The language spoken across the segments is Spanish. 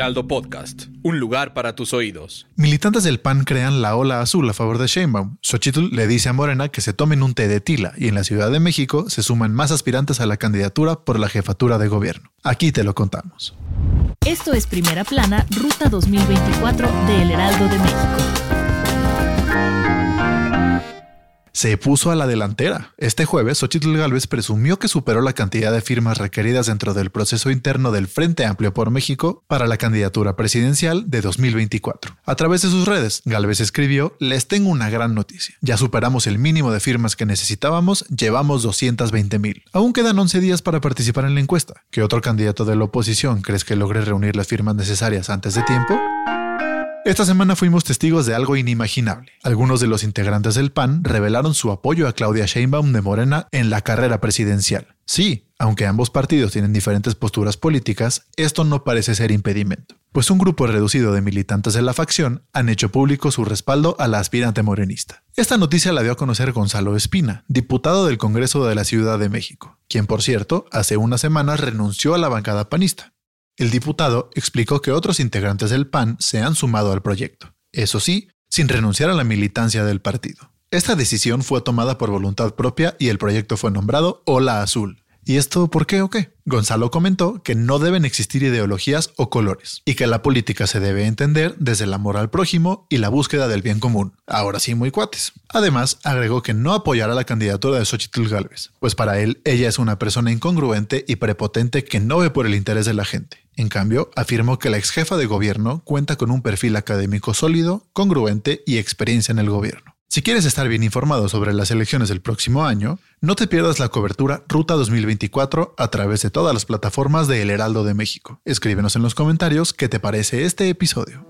Heraldo Podcast, un lugar para tus oídos. Militantes del PAN crean la ola azul a favor de Sheinbaum. Xochitl le dice a Morena que se tomen un té de tila y en la Ciudad de México se suman más aspirantes a la candidatura por la jefatura de gobierno. Aquí te lo contamos. Esto es Primera Plana, Ruta 2024 de El Heraldo de México se puso a la delantera. Este jueves, Xochitl Gálvez presumió que superó la cantidad de firmas requeridas dentro del proceso interno del Frente Amplio por México para la candidatura presidencial de 2024. A través de sus redes, Gálvez escribió, les tengo una gran noticia. Ya superamos el mínimo de firmas que necesitábamos, llevamos 220 mil. Aún quedan 11 días para participar en la encuesta. ¿Qué otro candidato de la oposición crees que logre reunir las firmas necesarias antes de tiempo? Esta semana fuimos testigos de algo inimaginable. Algunos de los integrantes del PAN revelaron su apoyo a Claudia Sheinbaum de Morena en la carrera presidencial. Sí, aunque ambos partidos tienen diferentes posturas políticas, esto no parece ser impedimento, pues un grupo reducido de militantes de la facción han hecho público su respaldo a la aspirante morenista. Esta noticia la dio a conocer Gonzalo Espina, diputado del Congreso de la Ciudad de México, quien por cierto hace unas semanas renunció a la bancada panista. El diputado explicó que otros integrantes del PAN se han sumado al proyecto, eso sí, sin renunciar a la militancia del partido. Esta decisión fue tomada por voluntad propia y el proyecto fue nombrado Ola Azul, ¿Y esto por qué o qué? Gonzalo comentó que no deben existir ideologías o colores, y que la política se debe entender desde el amor al prójimo y la búsqueda del bien común. Ahora sí, muy cuates. Además, agregó que no apoyará la candidatura de Xochitl Galvez, pues para él ella es una persona incongruente y prepotente que no ve por el interés de la gente. En cambio, afirmó que la ex jefa de gobierno cuenta con un perfil académico sólido, congruente y experiencia en el gobierno. Si quieres estar bien informado sobre las elecciones del próximo año, no te pierdas la cobertura Ruta 2024 a través de todas las plataformas de El Heraldo de México. Escríbenos en los comentarios qué te parece este episodio.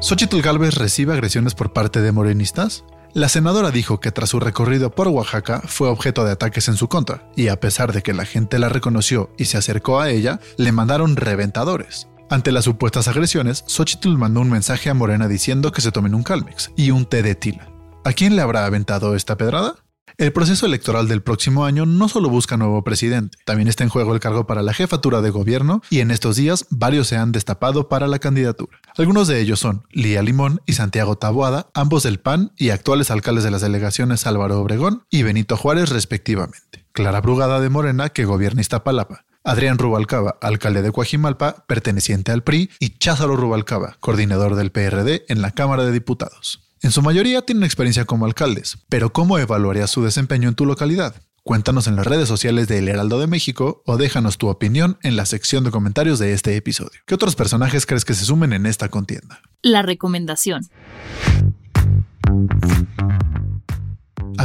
¿Xochitl Galvez recibe agresiones por parte de morenistas? La senadora dijo que tras su recorrido por Oaxaca fue objeto de ataques en su contra, y a pesar de que la gente la reconoció y se acercó a ella, le mandaron reventadores. Ante las supuestas agresiones, Xochitl mandó un mensaje a Morena diciendo que se tomen un Calmex y un té de tila. ¿A quién le habrá aventado esta pedrada? El proceso electoral del próximo año no solo busca nuevo presidente, también está en juego el cargo para la jefatura de gobierno y en estos días varios se han destapado para la candidatura. Algunos de ellos son Lía Limón y Santiago Taboada, ambos del PAN y actuales alcaldes de las delegaciones Álvaro Obregón y Benito Juárez respectivamente. Clara Brugada de Morena, que gobierna Iztapalapa, Adrián Rubalcaba, alcalde de Coajimalpa, perteneciente al PRI, y Cházaro Rubalcaba, coordinador del PRD en la Cámara de Diputados. En su mayoría tienen experiencia como alcaldes, pero ¿cómo evaluarías su desempeño en tu localidad? Cuéntanos en las redes sociales de El Heraldo de México o déjanos tu opinión en la sección de comentarios de este episodio. ¿Qué otros personajes crees que se sumen en esta contienda? La recomendación.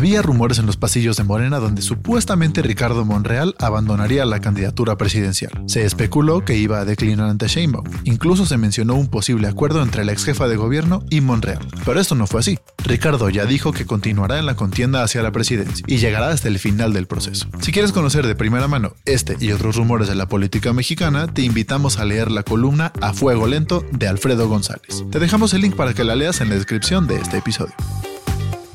Había rumores en los pasillos de Morena donde supuestamente Ricardo Monreal abandonaría la candidatura presidencial. Se especuló que iba a declinar ante Sheinbaum. Incluso se mencionó un posible acuerdo entre la ex jefa de gobierno y Monreal. Pero esto no fue así. Ricardo ya dijo que continuará en la contienda hacia la presidencia y llegará hasta el final del proceso. Si quieres conocer de primera mano este y otros rumores de la política mexicana, te invitamos a leer la columna A Fuego Lento de Alfredo González. Te dejamos el link para que la leas en la descripción de este episodio.